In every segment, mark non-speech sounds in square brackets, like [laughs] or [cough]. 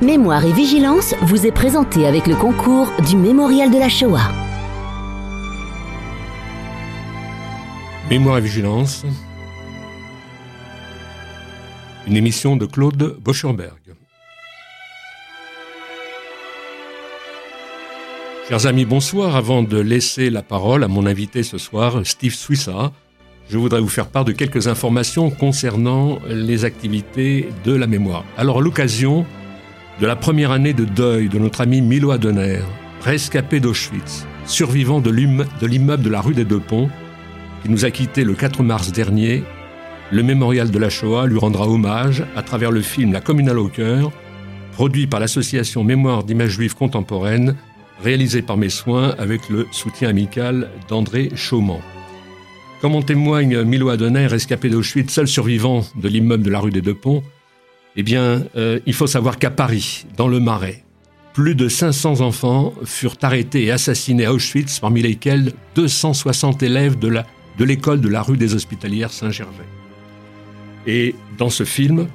Mémoire et Vigilance vous est présenté avec le concours du Mémorial de la Shoah. Mémoire et Vigilance, une émission de Claude Boschenberg. Chers amis, bonsoir. Avant de laisser la parole à mon invité ce soir, Steve Swissa, je voudrais vous faire part de quelques informations concernant les activités de la mémoire. Alors, l'occasion de la première année de deuil de notre ami Milo Adener, rescapé d'Auschwitz, survivant de l'immeuble de la rue des Deux Ponts, qui nous a quittés le 4 mars dernier, le mémorial de la Shoah lui rendra hommage à travers le film La communale au cœur, produit par l'association Mémoire d'images juives contemporaines réalisé par mes soins avec le soutien amical d'André Chauman. Comme en témoigne Milo Adonner, rescapé d'Auschwitz, seul survivant de l'immeuble de la rue des Deux Ponts, eh bien, euh, il faut savoir qu'à Paris, dans le Marais, plus de 500 enfants furent arrêtés et assassinés à Auschwitz, parmi lesquels 260 élèves de, de l'école de la rue des Hospitalières Saint-Gervais. Et dans ce film,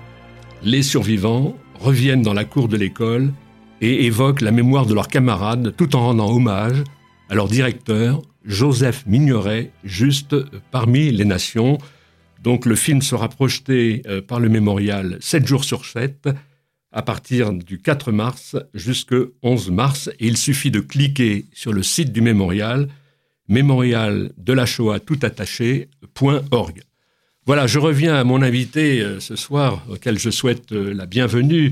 les survivants reviennent dans la cour de l'école et évoquent la mémoire de leurs camarades tout en rendant hommage à leur directeur, Joseph Mignoret, juste parmi les nations. Donc le film sera projeté euh, par le mémorial 7 jours sur 7 à partir du 4 mars jusqu'au 11 mars. Et il suffit de cliquer sur le site du mémorial, mémorial de la Shoah tout attaché.org. Voilà, je reviens à mon invité euh, ce soir, auquel je souhaite euh, la bienvenue.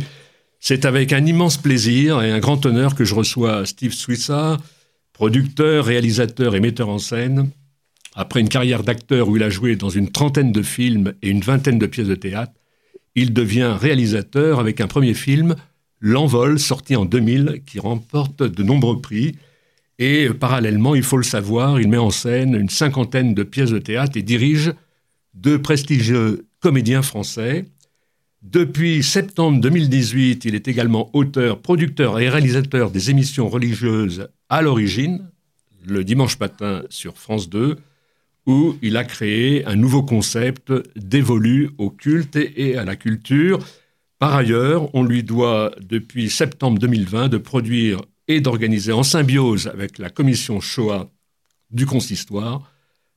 C'est avec un immense plaisir et un grand honneur que je reçois Steve Swissa, producteur, réalisateur et metteur en scène. Après une carrière d'acteur où il a joué dans une trentaine de films et une vingtaine de pièces de théâtre, il devient réalisateur avec un premier film, L'Envol, sorti en 2000, qui remporte de nombreux prix. Et parallèlement, il faut le savoir, il met en scène une cinquantaine de pièces de théâtre et dirige deux prestigieux comédiens français, depuis septembre 2018, il est également auteur, producteur et réalisateur des émissions religieuses à l'origine, le dimanche matin sur France 2, où il a créé un nouveau concept dévolu au culte et à la culture. Par ailleurs, on lui doit depuis septembre 2020 de produire et d'organiser en symbiose avec la commission Shoah du consistoire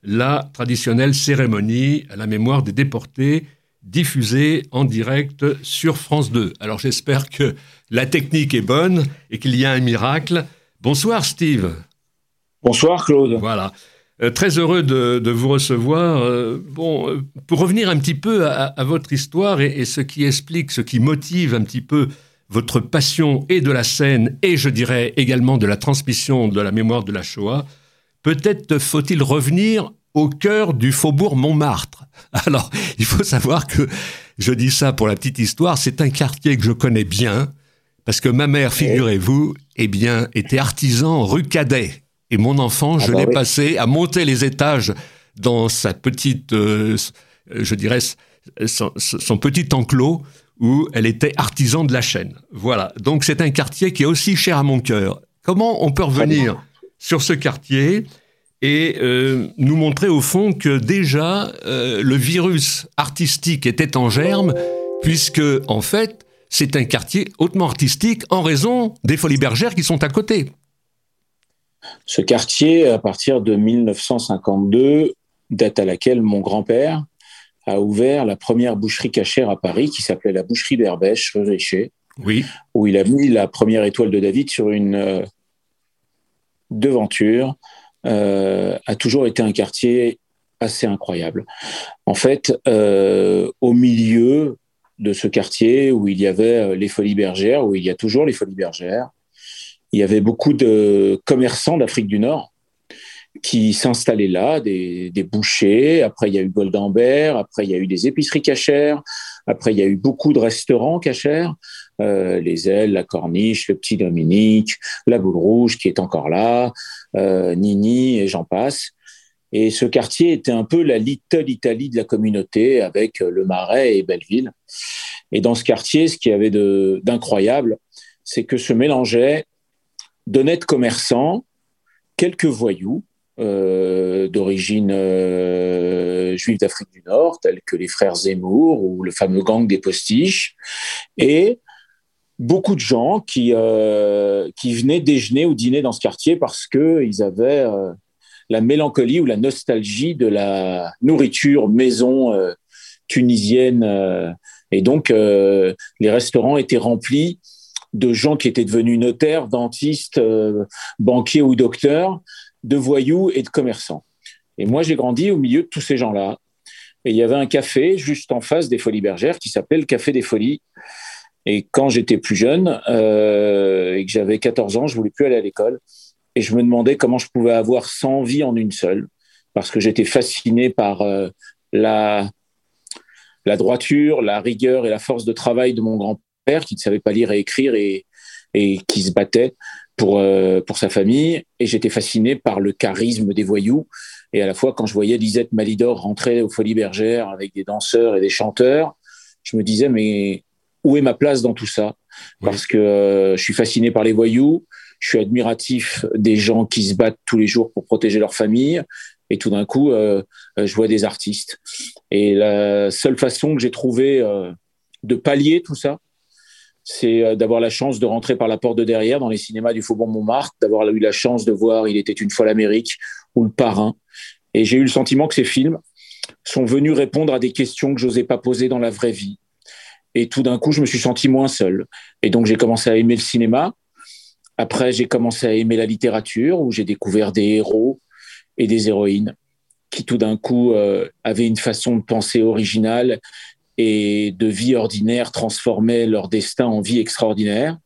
la traditionnelle cérémonie à la mémoire des déportés diffusé en direct sur France 2. Alors j'espère que la technique est bonne et qu'il y a un miracle. Bonsoir Steve. Bonsoir Claude. Voilà. Euh, très heureux de, vous recevoir. Euh, bon, euh, pour revenir un petit peu à, votre histoire et, et, ce qui explique, ce qui motive un petit peu votre passion et de la scène et je dirais également de la transmission de la mémoire de la Shoah, peut-être faut-il revenir au cœur du faubourg Montmartre. [laughs] Alors, il faut savoir que, je dis ça pour la petite histoire, c'est un quartier que je connais bien, parce que ma mère, figurez-vous, eh bien, était artisan rue Cadet. Et mon enfant, je ah bah l'ai passé à monter les étages dans sa petite, euh, je dirais, son, son, petit enclos où elle était artisan de la chaîne. Voilà. Donc c'est un quartier qui est aussi cher à mon cœur. Comment on peut revenir sur ce quartier et euh, nous montrer au fond que déjà euh, le virus artistique était en germe, puisque en fait c'est un quartier hautement artistique en raison des Folies Bergères qui sont à côté. Ce quartier, à partir de 1952, date à laquelle mon grand-père a ouvert la première boucherie cachère à Paris, qui s'appelait la boucherie d'Herbèche, rue oui. où il a mis la première étoile de David sur une euh, devanture euh, a toujours été un quartier assez incroyable. En fait, euh, au milieu de ce quartier où il y avait les Folies Bergères, où il y a toujours les Folies Bergères, il y avait beaucoup de commerçants d'Afrique du Nord qui s'installaient là, des, bouchers. Après, il y a eu Goldambert. Après, il y a eu des épiceries cachères. Après, il y a eu beaucoup de restaurants cachères. Euh, les ailes, la corniche, le petit Dominique, la boule rouge qui est encore là, euh, Nini et j'en passe. Et ce quartier était un peu la Little Italie de la communauté avec le Marais et Belleville. Et dans ce quartier, ce qui avait d'incroyable, c'est que se mélangeaient d'honnêtes commerçants, quelques voyous, euh, d'origine euh, juive d'Afrique du Nord, tels que les frères Zemmour ou le fameux gang des postiches, et beaucoup de gens qui, euh, qui venaient déjeuner ou dîner dans ce quartier parce qu'ils avaient euh, la mélancolie ou la nostalgie de la nourriture maison euh, tunisienne. et donc, les restaurants étaient remplis de gens qui étaient devenus notaires, dentistes, banquiers ou docteurs, de voyous et de commerçants. Et moi, j'ai grandi au milieu de tous ces gens-là. Et il y avait un café juste en face des Folies Bergères qui s'appelait le Café des Folies. Et quand j'étais plus jeune euh, et que j'avais 14 ans, je voulais plus aller à l'école. Et je me demandais comment je pouvais avoir 100 vies en une seule. Parce que j'étais fasciné par euh, la droiture, la rigueur et la force de travail de mon grand-père qui ne savait pas lire et écrire et, et qui se battait pour, euh, pour sa famille. Et j'étais fasciné par le charisme des voyous. Et à la fois, quand je voyais Lisette Malidor rentrer aux Folies Bergères avec des danseurs et des chanteurs, je me disais, mais où est ma place dans tout ça? Parce que euh, je suis fasciné par les voyous, je suis admiratif des gens qui se battent tous les jours pour protéger leur famille, et tout d'un coup, euh, euh, je vois des artistes. Et la seule façon que j'ai trouvé de pallier tout ça, c'est d'avoir la chance de rentrer par la porte de derrière dans les cinémas du Faubourg Montmartre, d'avoir eu la chance de voir Il était une fois l'Amérique ou Le Parrain. Et j'ai eu le sentiment que ces films sont venus répondre à des questions que j'osais pas poser dans la vraie vie. Et tout d'un coup, je me suis senti moins seul. Et donc, j'ai commencé à aimer le cinéma. Après, j'ai commencé à aimer la littérature, où j'ai découvert des héros et des héroïnes qui, tout d'un coup, euh, avaient une façon de penser originale et de vie ordinaire transformaient leur destin en vie extraordinaire.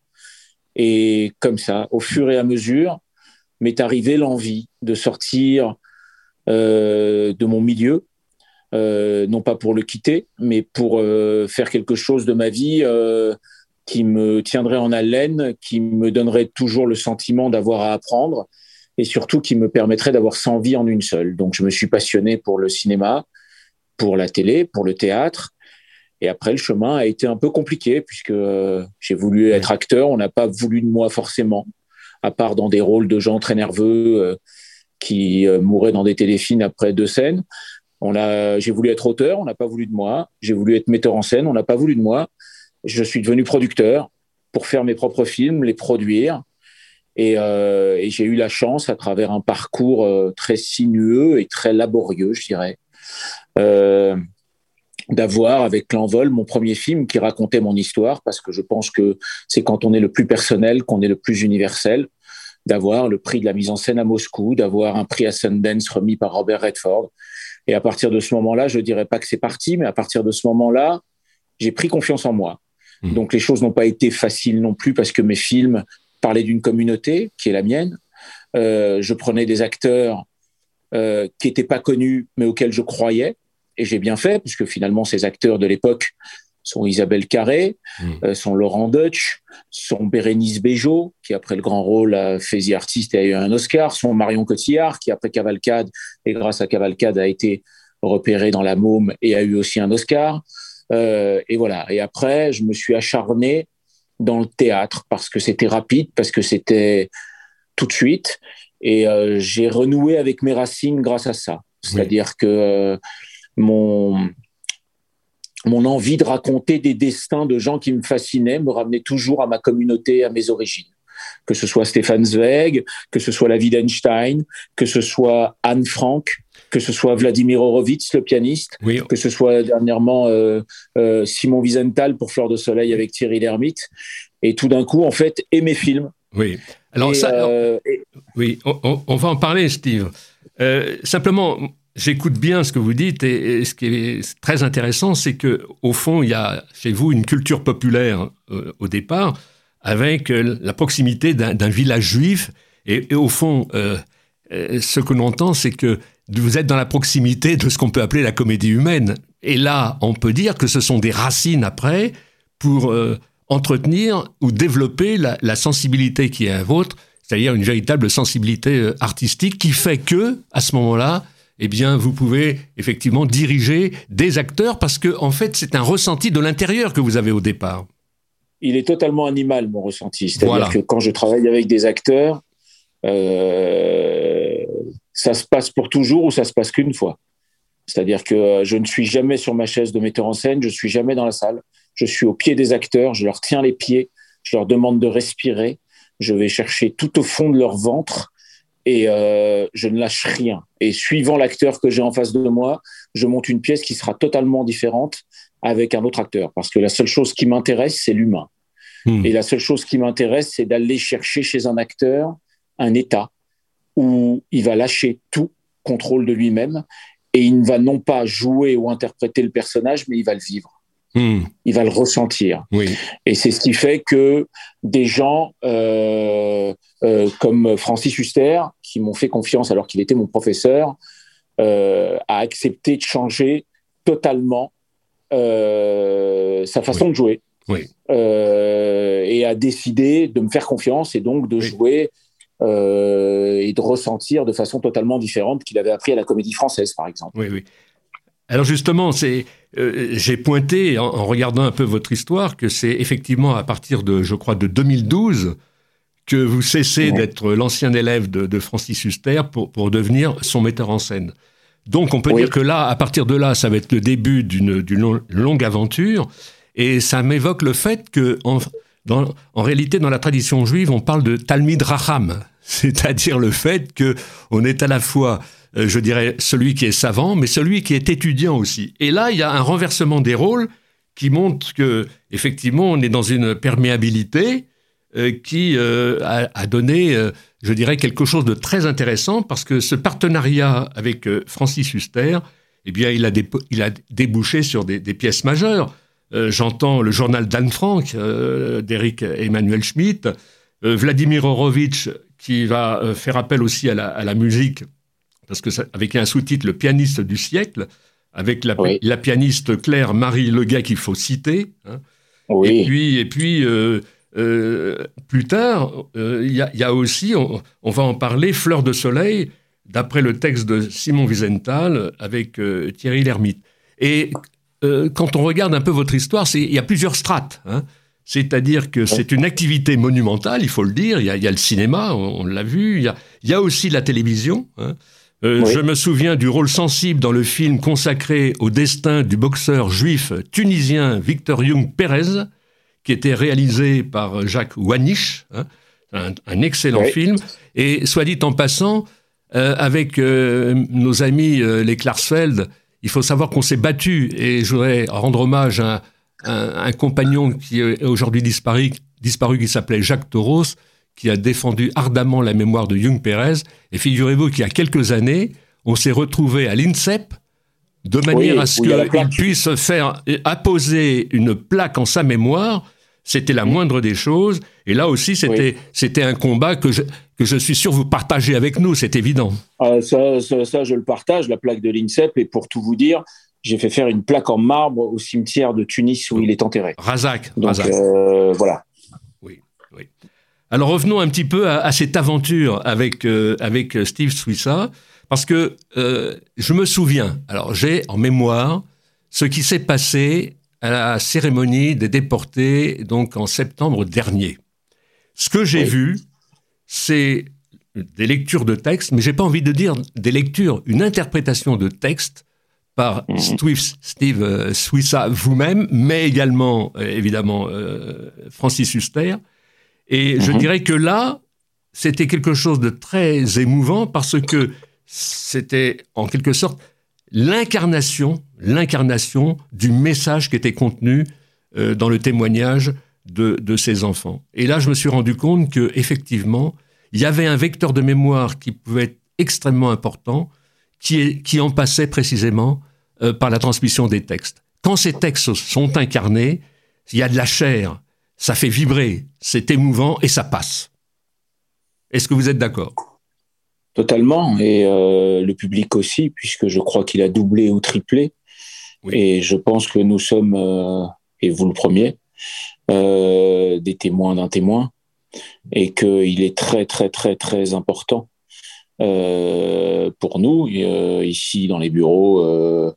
Et comme ça, au fur et à mesure, m'est arrivé l'envie de sortir euh, de mon milieu, euh, non pas pour le quitter, mais pour euh, faire quelque chose de ma vie qui me tiendrait en haleine, qui me donnerait toujours le sentiment d'avoir à apprendre et surtout qui me permettrait d'avoir 100 vies en une seule. Donc je me suis passionné pour le cinéma, pour la télé, pour le théâtre. Et après, le chemin a été un peu compliqué puisque j'ai voulu être acteur. On n'a pas voulu de moi forcément, à part dans des rôles de gens très nerveux qui mouraient dans des téléfilms après deux scènes. On a, j'ai voulu être auteur, on n'a pas voulu de moi. J'ai voulu être metteur en scène, on n'a pas voulu de moi. Je suis devenu producteur pour faire mes propres films, les produire. Et, euh, j'ai eu la chance, à travers un parcours euh, très sinueux et très laborieux, je dirais, euh, d'avoir avec l'envol mon premier film qui racontait mon histoire, parce que je pense que c'est quand on est le plus personnel qu'on est le plus universel, d'avoir le prix de la mise en scène à Moscou, d'avoir un prix à Sundance remis par Robert Redford, et à partir de ce moment-là, je dirais pas que c'est parti, mais à partir de ce moment-là, j'ai pris confiance en moi. Mmh. Donc les choses n'ont pas été faciles non plus parce que mes films parlaient d'une communauté qui est la mienne. Euh, je prenais des acteurs euh, qui n'étaient pas connus, mais auxquels je croyais. Et j'ai bien fait, puisque finalement, ces acteurs de l'époque sont Isabelle Carré, mmh. euh, sont Laurent Deutsch, sont Bérénice Bejo, qui après le grand rôle a fait The Artist et a eu un Oscar, sont Marion Cotillard, qui après Cavalcade, et grâce à Cavalcade, a été repéré dans La Môme et a eu aussi un Oscar. Euh, et voilà. Et après, je me suis acharné dans le théâtre parce que c'était rapide, parce que c'était tout de suite. Et euh, j'ai renoué avec mes racines grâce à ça. C'est-à-dire que mon, mon envie de raconter des destins de gens qui me fascinaient me ramenait toujours à ma communauté, à mes origines. Que ce soit Stéphane Zweig, que ce soit la vie d'Einstein, que ce soit Anne Frank, que ce soit Vladimir Horowitz, le pianiste, que ce soit dernièrement euh, euh, Simon Wiesenthal pour Fleur de Soleil avec Thierry Lhermitte. Et tout d'un coup, en fait, et mes films. Oui. Alors, ça, euh, oui, on, on, va en parler, Steve. simplement, j'écoute bien ce que vous dites et, ce qui est très intéressant, c'est que au fond, il y a chez vous une culture populaire euh, au départ, avec euh, la proximité d'un village juif. Et, au fond, euh, ce que l'on entend, c'est que vous êtes dans la proximité de ce qu'on peut appeler la comédie humaine. Et là, on peut dire que ce sont des racines après pour entretenir ou développer la, la, sensibilité qui est la vôtre, c'est-à-dire une véritable sensibilité artistique qui fait que, à ce moment-là, eh bien, vous pouvez effectivement diriger des acteurs parce que, en fait, c'est un ressenti de l'intérieur que vous avez au départ. Il est totalement animal, mon ressenti. C'est-à-dire que quand je travaille avec des acteurs, euh, ça se passe pour toujours ou ça se passe qu'une fois. C'est-à-dire que euh, je ne suis jamais sur ma chaise de metteur en scène, je suis jamais dans la salle. Je suis au pied des acteurs, je leur tiens les pieds, je leur demande de respirer, je vais chercher tout au fond de leur ventre et euh, je ne lâche rien. Et suivant l'acteur que j'ai en face de moi, je monte une pièce qui sera totalement différente avec un autre acteur. Parce que la seule chose qui m'intéresse, c'est l'humain. Hmm. Et la seule chose qui m'intéresse, c'est d'aller chercher chez un acteur un état où il va lâcher tout contrôle de lui-même et il ne va non pas jouer ou interpréter le personnage, mais il va le vivre. Hmm. Il va le ressentir. Oui. Et c'est ce qui fait que des gens euh, euh, comme Francis Huster, qui m'ont fait confiance alors qu'il était mon professeur, euh, a accepté de changer totalement sa façon de jouer. Oui. et a décidé de me faire confiance et donc de jouer et de ressentir de façon totalement différente qu'il avait appris à la comédie française, par exemple. Oui, oui. Alors justement, c'est, euh, j'ai pointé en, regardant un peu votre histoire que c'est effectivement à partir de, je crois, de 2012 que vous cessez d'être l'ancien élève de, Francis Huster pour, pour devenir son metteur en scène. Donc on peut dire que là, à partir de là, ça va être le début d'une, longue aventure. Et ça m'évoque le fait que, en, en réalité, dans la tradition juive, on parle de Talmid Raham, [laughs] c'est-à-dire le fait que on est à la fois je dirais, celui qui est savant, mais celui qui est étudiant aussi. Et là, il y a un renversement des rôles qui montre que, effectivement, on est dans une perméabilité euh, qui euh, a, donné, je dirais, quelque chose de très intéressant parce que ce partenariat avec Francis Huster, eh bien, il a, il a débouché sur des, pièces majeures. J'entends le journal d'Anne Frank d'Eric Emmanuel Schmitt, Vladimir Horowitz qui va faire appel aussi à la musique parce que avec un sous-titre Le pianiste du siècle, avec la, pianiste Claire Marie Leguet qu'il faut citer. Hein. Et puis, et puis euh, euh, plus tard, euh, il y, a aussi, on, va en parler, Fleur de soleil, d'après le texte de Simon Wiesenthal avec Thierry Lhermitte. Et quand on regarde un peu votre histoire, il y a plusieurs strates. Hein. C'est-à-dire que c'est une activité monumentale, il faut le dire. Il y a, le cinéma, on, l'a vu. Il y, a, aussi la télévision. Hein. Euh, je me souviens du rôle sensible dans le film consacré au destin du boxeur juif tunisien Victor Young Pérez, qui était réalisé par Jacques Wanisch, hein, un, excellent film. Et soit dit en passant, euh, avec euh, nos amis les Klarsfeld, il faut savoir qu'on s'est battu, et je voudrais rendre hommage à, un compagnon qui est aujourd'hui disparu, disparu qui s'appelait Jacques Toros, qui a défendu ardemment la mémoire de Young Pérez. Et figurez-vous qu'il y a quelques années, on s'est retrouvé à l'INSEP de manière à ce qu'il puisse faire apposer une plaque en sa mémoire. C'était la moindre des choses. Et là aussi, c'était c'était un combat que je, que je suis sûr vous partagez avec nous, c'est évident. Ah, ça, ça, je le partage, la plaque de l'INSEP. Et pour tout vous dire, j'ai fait faire une plaque en marbre au cimetière de Tunis où il est enterré. Razak. Donc, euh, voilà. Alors revenons un petit peu à, cette aventure avec, euh, avec euh, Steve Swissa, parce que euh, je me souviens, alors j'ai en mémoire ce qui s'est passé à la cérémonie des déportés, donc en septembre dernier. Ce que j'ai vu, c'est des lectures de textes, mais j'ai pas envie de dire des lectures, une interprétation de textes par mhm. Steve, Steve Swissa vous-même, mais également, évidemment, Francis Huster, et je mhm. dirais que là, c'était quelque chose de très émouvant parce que c'était en quelque sorte l'incarnation, l'incarnation du message qui était contenu euh, dans le témoignage de, de, ces enfants. Et là, je me suis rendu compte que effectivement, il y avait un vecteur de mémoire qui pouvait être extrêmement important, qui, est, qui en passait précisément euh, par la transmission des textes. Quand ces textes sont incarnés, il y a de la chair, ça fait vibrer, c'est émouvant et ça passe. Est-ce que vous êtes d'accord? Totalement, et euh, le public aussi, puisque je crois qu'il a doublé ou triplé. Et je pense que nous sommes, euh, et vous le premier, euh, des témoins d'un témoin, et qu'il est très, très, très, très important pour nous, ici dans les bureaux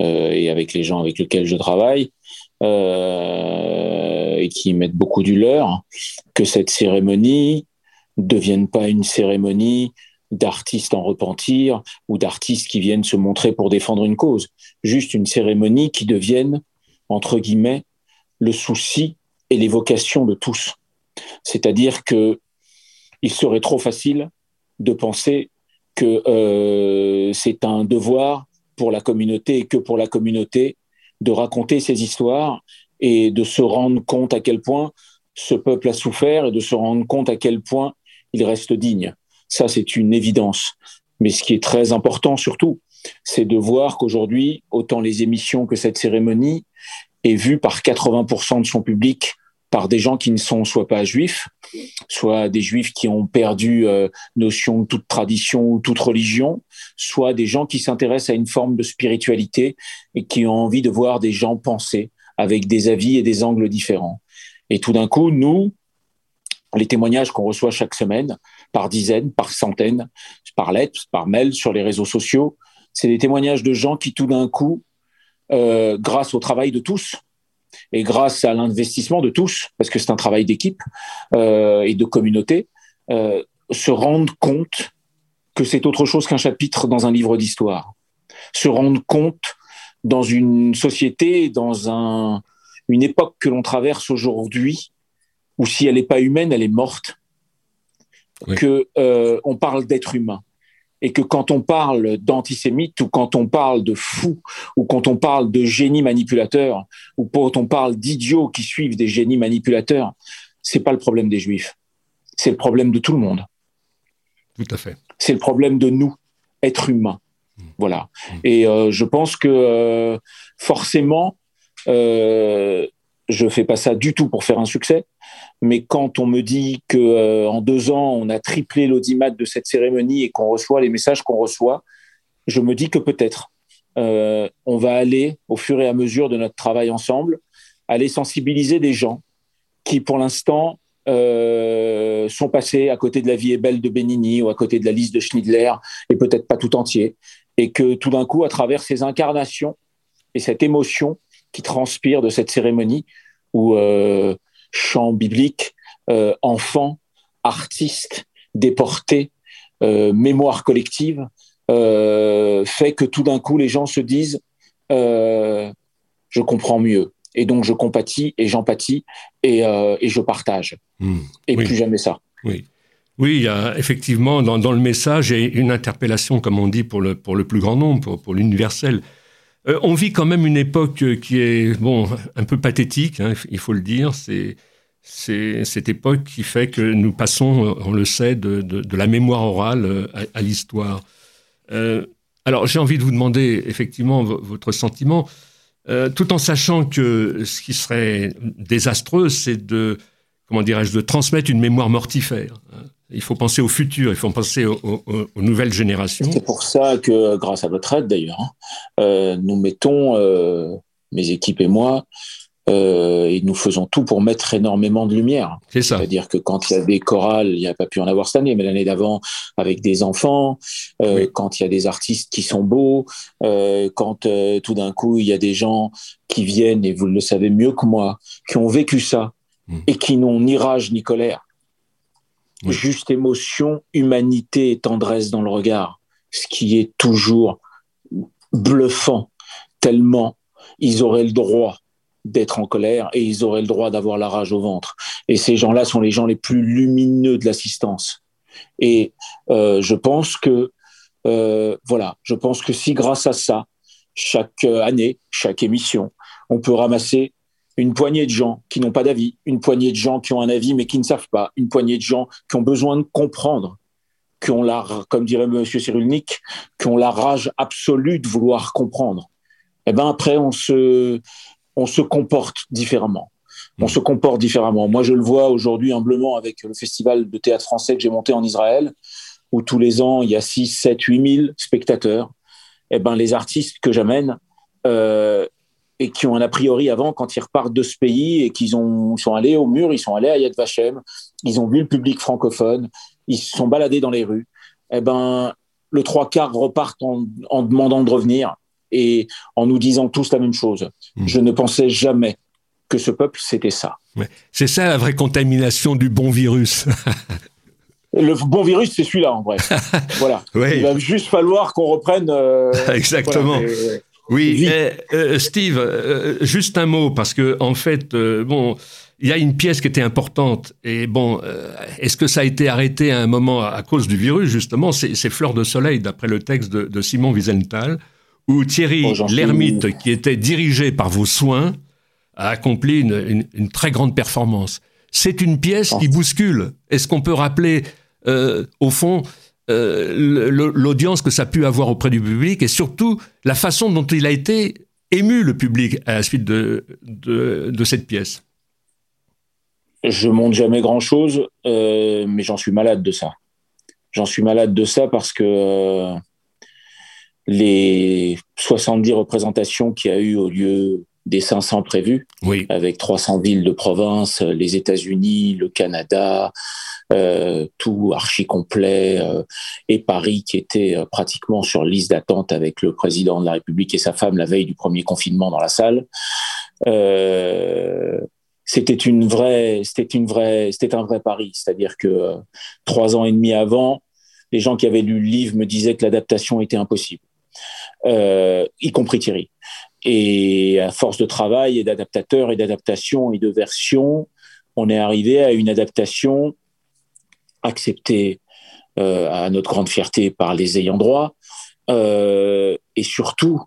et avec les gens avec lesquels je travaille, euh, et qui mettent beaucoup du leur, que cette cérémonie ne devienne pas une cérémonie d'artistes en repentir ou d'artistes qui viennent se montrer pour défendre une cause. Juste une cérémonie qui devienne, entre guillemets, le souci et l'évocation de tous. C'est-à-dire que il serait trop facile de penser que euh, c'est un devoir pour la communauté et que pour la communauté de raconter ces histoires et de se rendre compte à quel point ce peuple a souffert et de se rendre compte à quel point il reste digne. Ça, c'est une évidence. Mais ce qui est très important surtout, c'est de voir qu'aujourd'hui, autant les émissions que cette cérémonie est vue par 80% de son public par des gens qui ne sont soit pas juifs, soit des juifs qui ont perdu euh, notion de toute tradition ou toute religion, soit des gens qui s'intéressent à une forme de spiritualité et qui ont envie de voir des gens penser avec des avis et des angles différents. Et tout d'un coup, nous, les témoignages qu'on reçoit chaque semaine, par dizaines, par centaines, par lettres, par mail, sur les réseaux sociaux, c'est des témoignages de gens qui tout d'un coup, euh, grâce au travail de tous, et grâce à l'investissement de tous, parce que c'est un travail d'équipe euh, et de communauté, euh, se rendent compte que c'est autre chose qu'un chapitre dans un livre d'histoire. Se rendent compte dans une société, dans un, une époque que l'on traverse aujourd'hui, où si elle n'est pas humaine, elle est morte, que euh, on parle d'être humain et que quand on parle d'antisémites ou quand on parle de fous ou quand on parle de génies manipulateurs ou quand on parle d'idiots qui suivent des génies manipulateurs, c'est pas le problème des juifs, c'est le problème de tout le monde. Tout à fait. C'est le problème de nous, êtres humains. Mmh. Voilà. Mmh. Et euh, je pense que euh, forcément, euh, je fais pas ça du tout pour faire un succès, mais quand on me dit que euh, en deux ans on a triplé l'audimat de cette cérémonie et qu'on reçoit les messages qu'on reçoit, je me dis que peut-être euh, on va aller au fur et à mesure de notre travail ensemble, aller sensibiliser des gens qui pour l'instant euh, sont passés à côté de la vie est belle de Benigni ou à côté de la liste de Schindler et peut-être pas tout entier, et que tout d'un coup à travers ces incarnations et cette émotion qui transpire de cette cérémonie où euh, chant biblique, euh, enfants, artistes, déportés, euh, mémoire collective, euh, fait que tout d'un coup les gens se disent euh, je comprends mieux. Et donc je compatis et j'empathie et, et, je partage. Mmh. Et plus jamais ça. Oui. Oui, il y a effectivement dans, dans, le message une interpellation, comme on dit, pour le, pour le plus grand nombre, pour, pour l'universel. Euh, on vit quand même une époque qui est bon un peu pathétique, hein, il faut le dire. C'est cette époque qui fait que nous passons, on le sait, de, la mémoire orale euh, à, l'histoire. Euh, alors j'ai envie de vous demander effectivement votre sentiment, tout en sachant que ce qui serait désastreux, c'est de comment dirais-je, de transmettre une mémoire mortifère. Hein. Il faut penser au futur, il faut penser aux, nouvelles générations. C'est pour ça que, grâce à votre aide d'ailleurs, hein, euh, nous mettons, euh, mes équipes et moi, euh, et nous faisons tout pour mettre énormément de lumière. C'est ça. C'est-à-dire que quand il y a des chorales, il n'y a pas pu en avoir cette année, mais l'année d'avant, avec des enfants, quand il y a des artistes qui sont beaux, quand tout d'un coup, il y a des gens qui viennent, et vous le savez mieux que moi, qui ont vécu ça, hmm. et qui n'ont ni rage ni colère, juste émotion, humanité et tendresse dans le regard, ce qui est toujours bluffant, tellement ils auraient le droit d'être en colère et ils auraient le droit d'avoir la rage au ventre. Et ces gens-là sont les gens les plus lumineux de l'assistance. Et euh, je pense que euh, voilà, je pense que si grâce à ça, chaque année, chaque émission, on peut ramasser une poignée de gens qui n'ont pas d'avis, une poignée de gens qui ont un avis mais qui ne savent pas, une poignée de gens qui ont besoin de comprendre, qui ont la, comme dirait M. Cyrulnik, qui ont la rage absolue de vouloir comprendre. Et eh ben après, on se, on se comporte différemment. On mmh. se comporte différemment. Moi, je le vois aujourd'hui humblement avec le festival de théâtre français que j'ai monté en Israël, où tous les ans, il y a 6, 7, 8 000 spectateurs. Et eh ben, les artistes que j'amène, euh, et qui ont un a priori avant quand ils repartent de ce pays et qu'ils ont sont allés au mur, ils sont allés à Yad Vashem, ils ont vu le public francophone, ils se sont baladés dans les rues. Eh ben, le trois quarts repartent en, en demandant de revenir et en nous disant tous la même chose. Mmh. Je ne pensais jamais que ce peuple c'était ça. C'est ça la vraie contamination du bon virus. [laughs] le bon virus, c'est celui-là en vrai. [laughs] voilà. Il va juste falloir qu'on reprenne. Euh, [laughs] Exactement. Oui, eh, euh, Steve, euh, juste un mot parce que en fait, euh, bon, il y a une pièce qui était importante. Et bon, euh, est-ce que ça a été arrêté à un moment à, cause du virus, justement? C'est Fleurs de Soleil, d'après le texte de, Simon Wiesenthal, où Thierry oh, l'ermite, qui était dirigé par vos soins, a accompli une, très grande performance. C'est une pièce qui bouscule. Est-ce qu'on peut rappeler, euh, au fond, euh, l'audience que ça a pu avoir auprès du public et surtout la façon dont il a été ému, le public, à la suite de, de cette pièce je monte jamais grand chose, euh, mais j'en suis malade de ça. J'en suis malade de ça parce que euh, les 70 représentations qu'il y a eu au lieu des 500 prévus, avec 300 villes de province, les États-Unis, le Canada, euh, tout archi complet, et Paris qui était pratiquement sur liste d'attente avec le président de la République et sa femme la veille du premier confinement dans la salle c'était une vraie, c'était une vraie, c'était un vrai pari. C'est-à-dire que euh, trois ans et demi avant, les gens qui avaient lu le livre me disaient que l'adaptation était impossible, euh, y compris Thierry. Et à force de travail et d'adaptateurs et d'adaptation et de versions, on est arrivé à une adaptation acceptée euh, à notre grande fierté par les ayants droit, euh, et surtout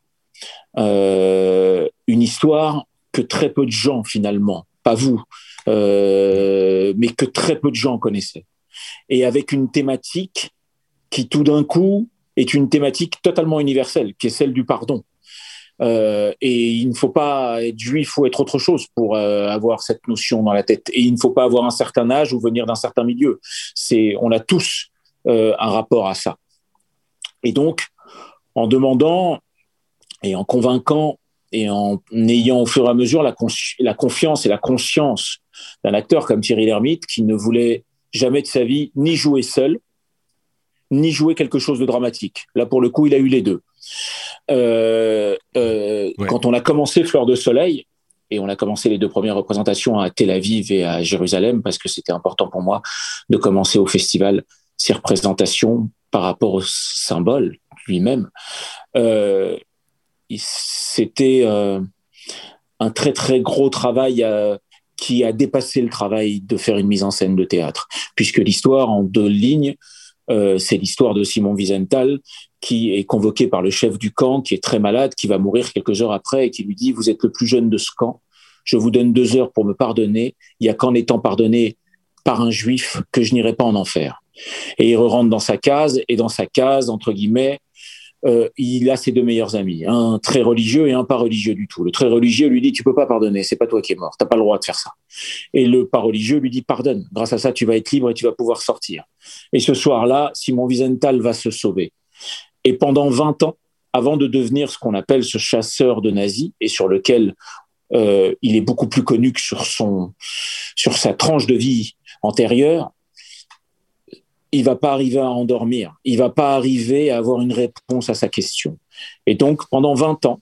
euh, une histoire que très peu de gens finalement pas vous, mais que très peu de gens connaissaient. Et avec une thématique qui tout d'un coup est une thématique totalement universelle, qui est celle du pardon. Euh, et il ne faut pas être juif ou être autre chose pour euh, avoir cette notion dans la tête. Et il ne faut pas avoir un certain âge ou venir d'un certain milieu. C'est, on a tous un rapport à ça. Et donc, en demandant et en convainquant et en ayant au fur et à mesure la, la confiance et la conscience d'un acteur comme Thierry Lhermitte qui ne voulait jamais de sa vie ni jouer seul, ni jouer quelque chose de dramatique. Là, pour le coup, il a eu les deux. Euh, euh, quand on a commencé Fleur de Soleil, et on a commencé les deux premières représentations à Tel Aviv et à Jérusalem, parce que c'était important pour moi de commencer au festival ces représentations par rapport au symbole lui-même. Euh, c'était un très très gros travail qui a dépassé le travail de faire une mise en scène de théâtre, puisque l'histoire en deux lignes, euh, c'est l'histoire de Simon Wiesenthal qui est convoqué par le chef du camp, qui est très malade, qui va mourir quelques heures après et qui lui dit Vous êtes le plus jeune de ce camp, je vous donne deux heures pour me pardonner. Il n'y a qu'en étant pardonné par un juif que je n'irai pas en enfer. Et il rentre dans sa case, et dans sa case, entre guillemets, euh, il a ses deux meilleurs amis, un très religieux et un pas religieux du tout. Le très religieux lui dit tu peux pas pardonner, c'est pas toi qui es mort, t'as pas le droit de faire ça. Et le pas religieux lui dit pardonne, grâce à ça tu vas être libre et tu vas pouvoir sortir. Et ce soir-là, Simon Wiesenthal va se sauver. Et pendant 20 ans, avant de devenir ce qu'on appelle ce chasseur de nazis et sur lequel euh, il est beaucoup plus connu que sur son sur sa tranche de vie antérieure, il va pas arriver à endormir, il va pas arriver à avoir une réponse à sa question. Et donc, pendant 20 ans,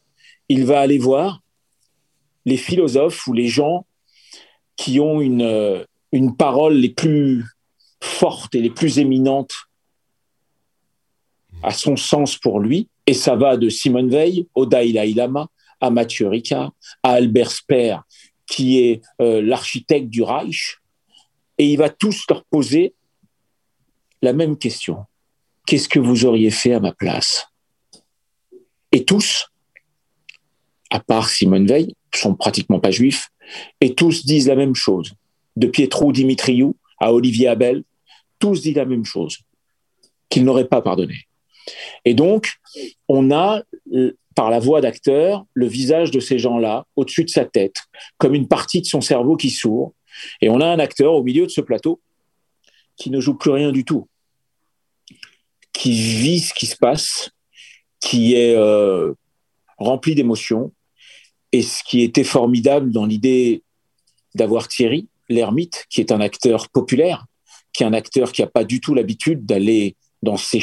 il va aller voir les philosophes ou les gens qui ont une, euh, une parole les plus fortes et les plus éminentes à son sens pour lui. Et ça va de Simone Veil au Dalai Lama, à Mathieu Ricard, à Albert Speer, qui est euh, l'architecte du Reich. Et il va tous leur poser la même question. Qu'est-ce que vous auriez fait à ma place? Et tous, à part Simone Veil, sont pratiquement pas juifs, et tous disent la même chose. De Pietro Dimitriou à Olivier Abel, tous disent la même chose, qu'ils n'auraient pas pardonné. Et donc, on a, par la voix d'acteur, le visage de ces gens-là au-dessus de sa tête, comme une partie de son cerveau qui s'ouvre, et on a un acteur au milieu de ce plateau qui ne joue plus rien du tout, qui vit ce qui se passe, qui est euh, rempli d'émotions. Et ce qui était formidable dans l'idée d'avoir Thierry, l'ermite, qui est un acteur populaire, qui est un acteur qui n'a pas du tout l'habitude d'aller dans ces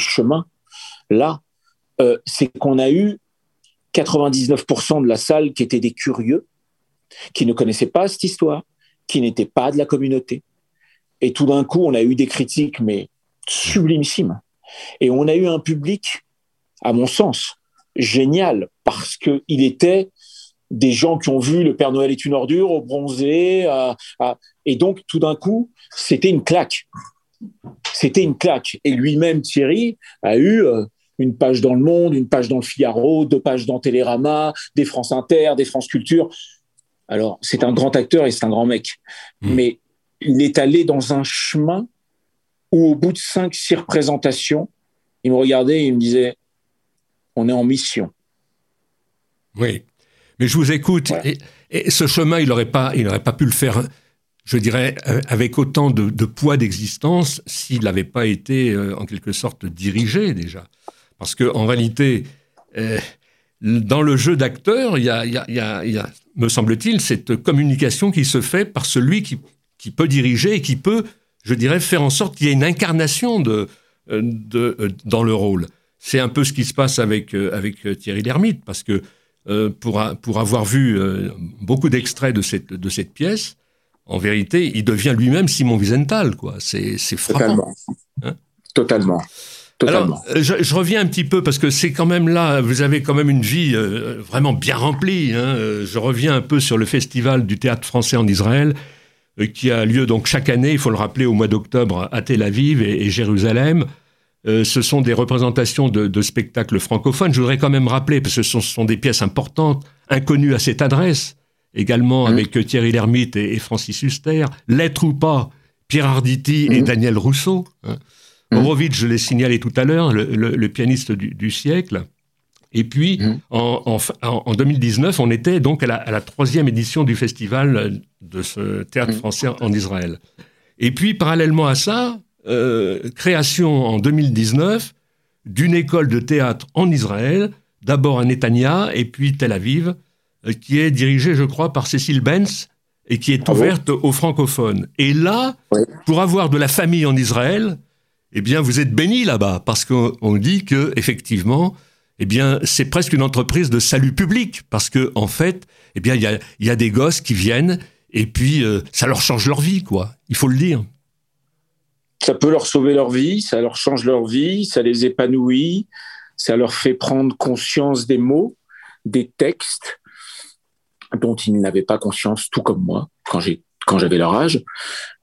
chemins-là, euh, c'est qu'on a eu 99% de la salle qui étaient des curieux, qui ne connaissaient pas cette histoire, qui n'étaient pas de la communauté, et tout d'un coup, on a eu des critiques, mais sublimissimes. Et on a eu un public, à mon sens, génial, parce qu'il était des gens qui ont vu Le Père Noël est une ordure au bronzé. et donc, tout d'un coup, c'était une claque. C'était une claque. Et lui-même, Thierry, a eu euh, une page dans Le Monde, une page dans Le Figaro, deux pages dans Télérama, des France Inter, des France Culture. Alors, c'est un grand acteur et c'est un grand mec. Mmh. Mais il est allé dans un chemin où, au bout de cinq, six représentations, il me regardait et il me disait On est en mission. Oui. Mais je vous écoute, et, ce chemin, il n'aurait pas, il pas pu le faire, je dirais, euh, avec autant de, poids d'existence s'il n'avait pas été, euh, en quelque sorte, dirigé déjà. Parce qu'en réalité, euh, dans le jeu d'acteur, il y a, me semble-t-il, cette communication qui se fait par celui qui, qui, peut diriger et qui peut, je dirais, faire en sorte qu'il y ait une incarnation de, de, dans le rôle. C'est un peu ce qui se passe avec, avec Thierry Lhermitte, parce que euh, pour, pour, avoir vu euh, beaucoup d'extraits de cette, de cette pièce, en vérité, il devient lui-même Simon Wiesenthal, quoi. C'est, frappant. Totalement. Hein? Totalement. Alors, euh, je, reviens un petit peu parce que c'est quand même là, vous avez quand même une vie vraiment bien remplie. Hein. Je reviens un peu sur le festival du théâtre français en Israël qui a lieu donc chaque année, il faut le rappeler, au mois d'octobre à Tel Aviv et Jérusalem. Euh, ce sont des représentations de, spectacles francophones. Je voudrais quand même rappeler, parce que ce sont, des pièces importantes, inconnues à cette adresse, également mmh. avec Thierry Lhermitte et, Francis Huster, Lettre ou pas, Pierre Arditi et mmh. Daniel Rousseau. Hein. Mmh. Horowitz, je l'ai signalé tout à l'heure, le, pianiste du, siècle. Et puis, en, en, 2019, on était donc à la, à la, troisième édition du festival de ce théâtre français en Israël. Et puis, parallèlement à ça, euh, création en 2019 d'une école de théâtre en Israël, d'abord à Netanya et puis Tel Aviv, euh, qui est dirigée, je crois, par Cécile Benz et qui est ah ouverte aux francophones. Et là, pour avoir de la famille en Israël, eh bien, vous êtes béni là-bas, parce qu'on dit que effectivement, eh bien, c'est presque une entreprise de salut public, parce que en fait, eh bien, il y a, des gosses qui viennent et puis euh, ça leur change leur vie, quoi. Il faut le dire ça peut leur sauver leur vie, ça leur change leur vie, ça les épanouit, ça leur fait prendre conscience des mots, des textes dont ils n'avaient pas conscience, tout comme moi, quand j'ai quand j'avais leur âge.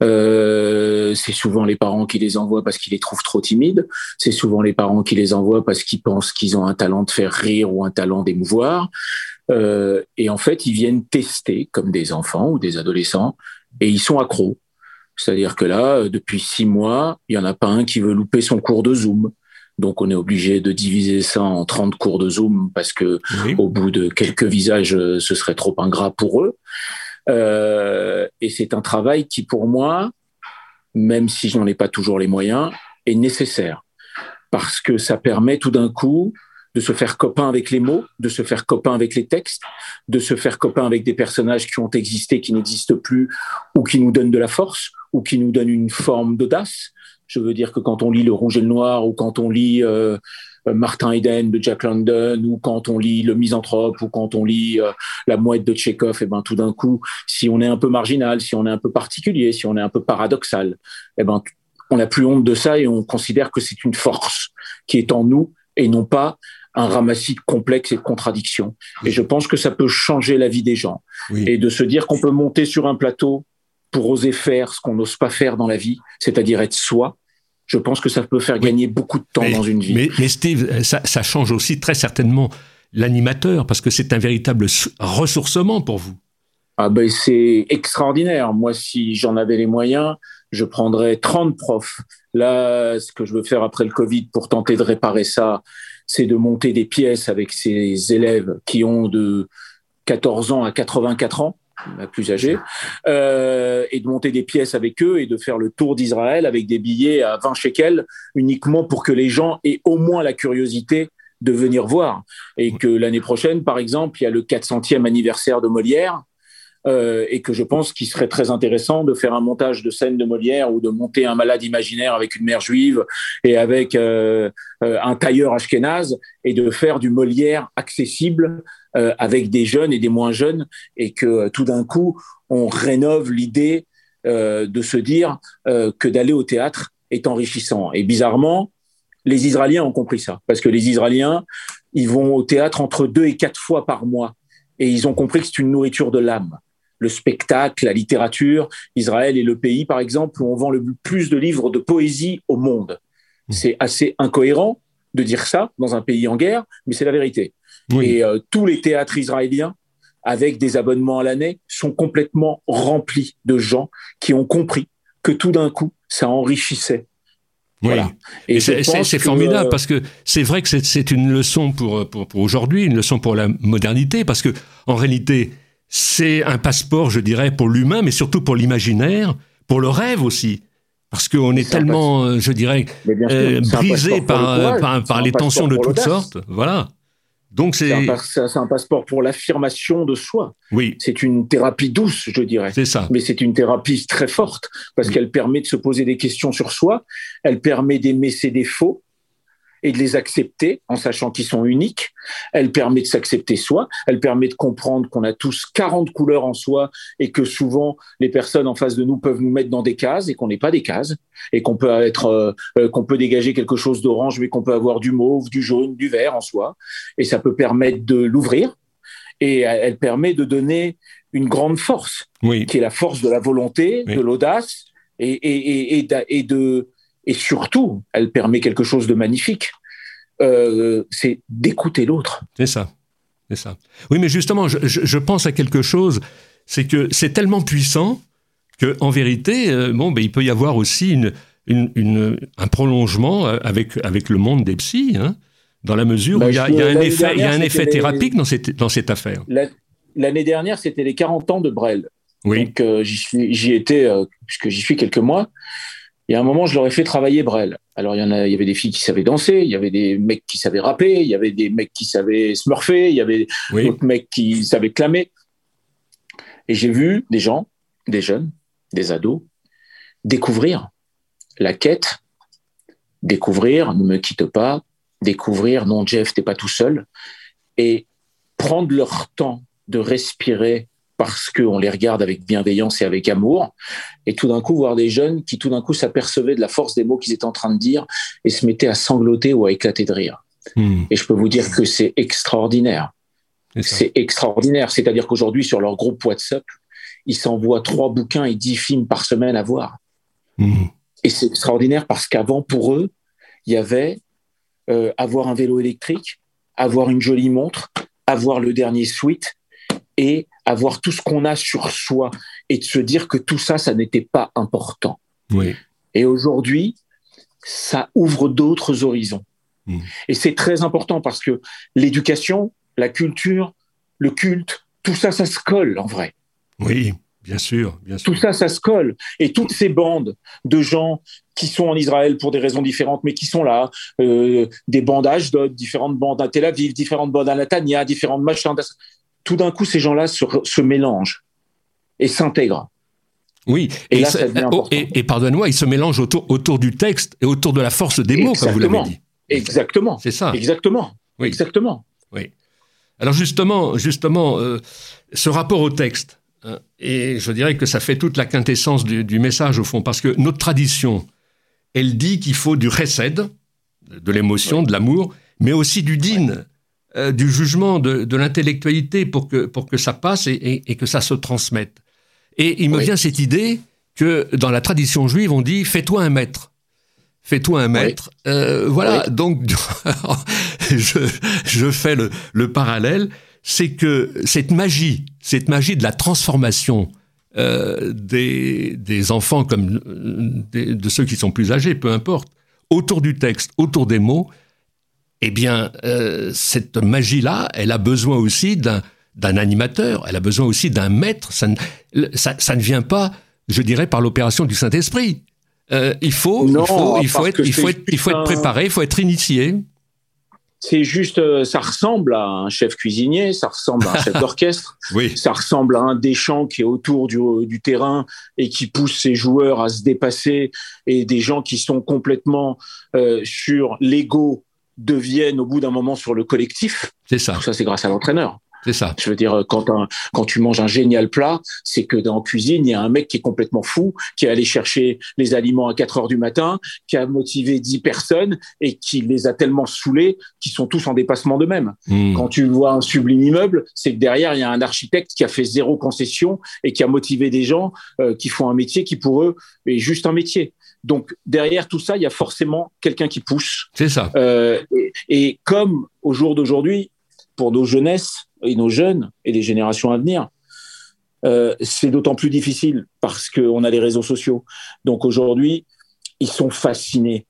Euh, c'est souvent les parents qui les envoient parce qu'ils les trouvent trop timides. C'est souvent les parents qui les envoient parce qu'ils pensent qu'ils ont un talent de faire rire ou un talent d'émouvoir. Euh, et en fait, ils viennent tester comme des enfants ou des adolescents et ils sont accros. C'est-à-dire que là, euh, depuis six mois, il n'y en a pas un qui veut louper son cours de Zoom. Donc on est obligé de diviser ça en 30 cours de Zoom parce que au bout de quelques visages, euh, ce serait trop ingrat pour eux. Euh, et c'est un travail qui, pour moi, même si je n'en ai pas toujours les moyens, est nécessaire parce que ça permet tout d'un coup de se faire copain avec les mots, de se faire copain avec les textes, de se faire copain avec des personnages qui ont existé, qui n'existent plus, ou qui nous donnent de la force, ou qui nous donnent une forme d'audace. Je veux dire que quand on lit Le Rouge et le Noir, ou quand on lit euh, Martin Eden de Jack London, ou quand on lit Le Misanthrope, ou quand on lit euh, La Mouette de Tchekhov, et eh ben tout d'un coup, si on est un peu marginal, si on est un peu particulier, si on est un peu paradoxal, et eh ben on n'a plus honte de ça et on considère que c'est une force qui est en nous et non pas un ramassis complexe et de contradictions. Et je pense que ça peut changer la vie des gens. Et de se dire qu'on peut monter sur un plateau pour oser faire ce qu'on n'ose pas faire dans la vie, c'est-à-dire être soi, je pense que ça peut faire gagner beaucoup de temps dans une vie. Mais, Steve, ça, change aussi très certainement l'animateur, parce que c'est un véritable ressourcement pour vous. Ah ben c'est extraordinaire. Moi, si j'en avais les moyens, je prendrais 30 profs. Là, ce que je veux faire après le Covid pour tenter de réparer ça, c'est de monter des pièces avec ces élèves qui ont de 14 ans à 84 ans, plus âgée, euh, et de monter des pièces avec eux et de faire le tour d'Israël avec des billets à 20 shekels uniquement pour que les gens aient au moins la curiosité de venir voir. Et que l'année prochaine, par exemple, il y a le 400e anniversaire de Molière. Euh, et que je pense qu'il serait très intéressant de faire un montage de scène de Molière ou de monter un malade imaginaire avec une mère juive et avec euh, euh, un tailleur ashkénaze et de faire du Molière accessible avec des jeunes et des moins jeunes et que tout d'un coup on rénove l'idée de se dire que d'aller au théâtre est enrichissant. Et bizarrement, les Israéliens ont compris ça parce que les Israéliens ils vont au théâtre entre deux et quatre fois par mois Et ils ont compris que c'est une nourriture de l'âme. Le spectacle, la littérature, Israël est le pays, par exemple, où on vend le plus de livres de poésie au monde. Mmh. C'est assez incohérent de dire ça dans un pays en guerre, mais c'est la vérité. Et euh, tous les théâtres israéliens, avec des abonnements à l'année, sont complètement remplis de gens qui ont compris que tout d'un coup, ça enrichissait oui. Et, c'est formidable parce que c'est vrai que c'est une leçon pour, pour, pour aujourd'hui, une leçon pour la modernité, parce que en réalité, c'est un passeport, je dirais, pour l'humain, mais surtout pour l'imaginaire, pour le rêve aussi. Parce qu'on est, tellement, euh, je dirais, euh, brisé par, par, par les tensions de toutes sortes. Voilà. Donc c'est un, passeport pour l'affirmation de soi. Oui. C'est une thérapie douce, je dirais. C'est ça. Mais c'est une thérapie très forte parce qu'elle permet de se poser des questions sur soi. Elle permet d'aimer ses défauts et de les accepter en sachant qu'ils sont uniques. Elle permet de s'accepter soi. Elle permet de comprendre qu'on a tous 40 couleurs en soi et que souvent les personnes en face de nous peuvent nous mettre dans des cases et qu'on n'est pas des cases et qu'on peut être, euh, euh, qu'on peut dégager quelque chose d'orange mais qu'on peut avoir du mauve, du jaune, du vert en soi. Et ça peut permettre de l'ouvrir et elle permet de donner une grande force, qui est la force de la volonté, de l'audace et, et, et, et, de, et surtout, elle permet quelque chose de magnifique. Euh, c'est d'écouter l'autre. C'est ça. C'est ça. Oui, mais justement, je, pense à quelque chose, c'est que c'est tellement puissant que, en vérité, euh, bon, ben, il peut y avoir aussi une, une, un prolongement euh, avec, avec le monde des psys, hein, dans la mesure où bah, il y, a, un effet, il y a un effet thérapique dans, cette, dans cette affaire. L'année dernière, c'était les 40 ans de Brel. Oui. Donc, j'y étais, puisque j'y suis quelques mois. Il y a un moment, je leur ai fait travailler Brel. Alors, il y, en a, il y avait des filles qui savaient danser, il y avait des mecs qui savaient rapper, il y avait des mecs qui savaient smurfer, il y avait d'autres mecs qui savaient clamer. Et j'ai vu des gens, des jeunes, des ados, découvrir la quête, découvrir ne me quitte pas, découvrir non, Jeff, t'es pas tout seul, et prendre leur temps de respirer parce qu'on les regarde avec bienveillance et avec amour, et tout d'un coup voir des jeunes qui tout d'un coup s'apercevaient de la force des mots qu'ils étaient en train de dire et se mettaient à sangloter ou à éclater de rire. Hmm. Et je peux vous dire que c'est extraordinaire. C'est extraordinaire. C'est-à-dire qu'aujourd'hui, sur leur groupe WhatsApp, ils s'envoient trois bouquins et dix films par semaine à voir. Hmm. Et c'est extraordinaire parce qu'avant, pour eux, il y avait euh, avoir un vélo électrique, avoir une jolie montre, avoir le dernier suite et avoir tout ce qu'on a sur soi et de se dire que tout ça, ça n'était pas important. Oui. Et aujourd'hui, ça ouvre d'autres horizons. Hmm. Et c'est très important parce que l'éducation, la culture, le culte, tout ça, ça se colle en vrai. Oui, bien sûr, bien sûr. Tout ça, ça se colle. Et toutes ces bandes de gens qui sont en Israël pour des raisons différentes, mais qui sont là, euh, des bandes à Ashdod, différentes bandes à Tel Aviv, différentes bandes à Netanya, différentes machins, tout d'un coup, ces gens-là se, mélangent et s'intègrent. Oui, et, et, pardonne-moi, ils se mélangent autour, autour du texte et autour de la force des mots, comme vous l'avez dit. Exactement. C'est ça. Exactement. Oui. Exactement. Oui. Alors justement, justement, euh, ce rapport au texte, hein, et je dirais que ça fait toute la quintessence du, message au fond, parce que notre tradition, elle dit qu'il faut du recède, de l'émotion, de l'amour, mais aussi du din, euh, du jugement, de, l'intellectualité pour que, pour que ça passe et, que ça se transmette. Et il me vient cette idée que dans la tradition juive, on dit fais-toi un maître. Fais-toi un maître. Euh, voilà, donc [laughs] je, je, fais le, le parallèle, c'est que cette magie, cette magie de la transformation euh, des, des, enfants comme de ceux qui sont plus âgés, peu importe, autour du texte, autour des mots, eh bien, euh, cette magie-là, elle a besoin aussi d'un animateur, elle a besoin aussi d'un maître. Ça ne, ça, ne, vient pas, je dirais, par l'opération du Saint-Esprit. Euh, il, faut, il, faut, il, faut être, il, faut être, il faut être préparé, il faut être initié. C'est juste, euh, ça ressemble à un chef cuisinier, ça ressemble à un chef [laughs] d'orchestre, oui. ça ressemble à un deschamps qui est autour du, du, terrain et qui pousse ses joueurs à se dépasser et des gens qui sont complètement euh, sur l'ego deviennent au bout d'un moment sur le collectif. C'est ça. Tout ça, c'est grâce à l'entraîneur. C'est ça. Je veux dire, quand, quand tu manges un génial plat, c'est que dans la cuisine, il y a un mec qui est complètement fou, qui est allé chercher les aliments à 4 heures du matin, qui a motivé 10 personnes et qui les a tellement saoulés qu'ils sont tous en dépassement d'eux-mêmes. Hmm. Quand tu vois un sublime immeuble, c'est que derrière, il y a un architecte qui a fait zéro concession et qui a motivé des gens euh, qui font un métier qui, pour eux, est juste un métier. Donc derrière tout ça, il y a forcément quelqu'un qui pousse. C'est ça. Euh, et, et, comme au jour d'aujourd'hui, pour nos jeunesses et nos jeunes et les générations à venir, euh, c'est d'autant plus difficile parce qu'on a les réseaux sociaux. Donc aujourd'hui, ils sont fascinés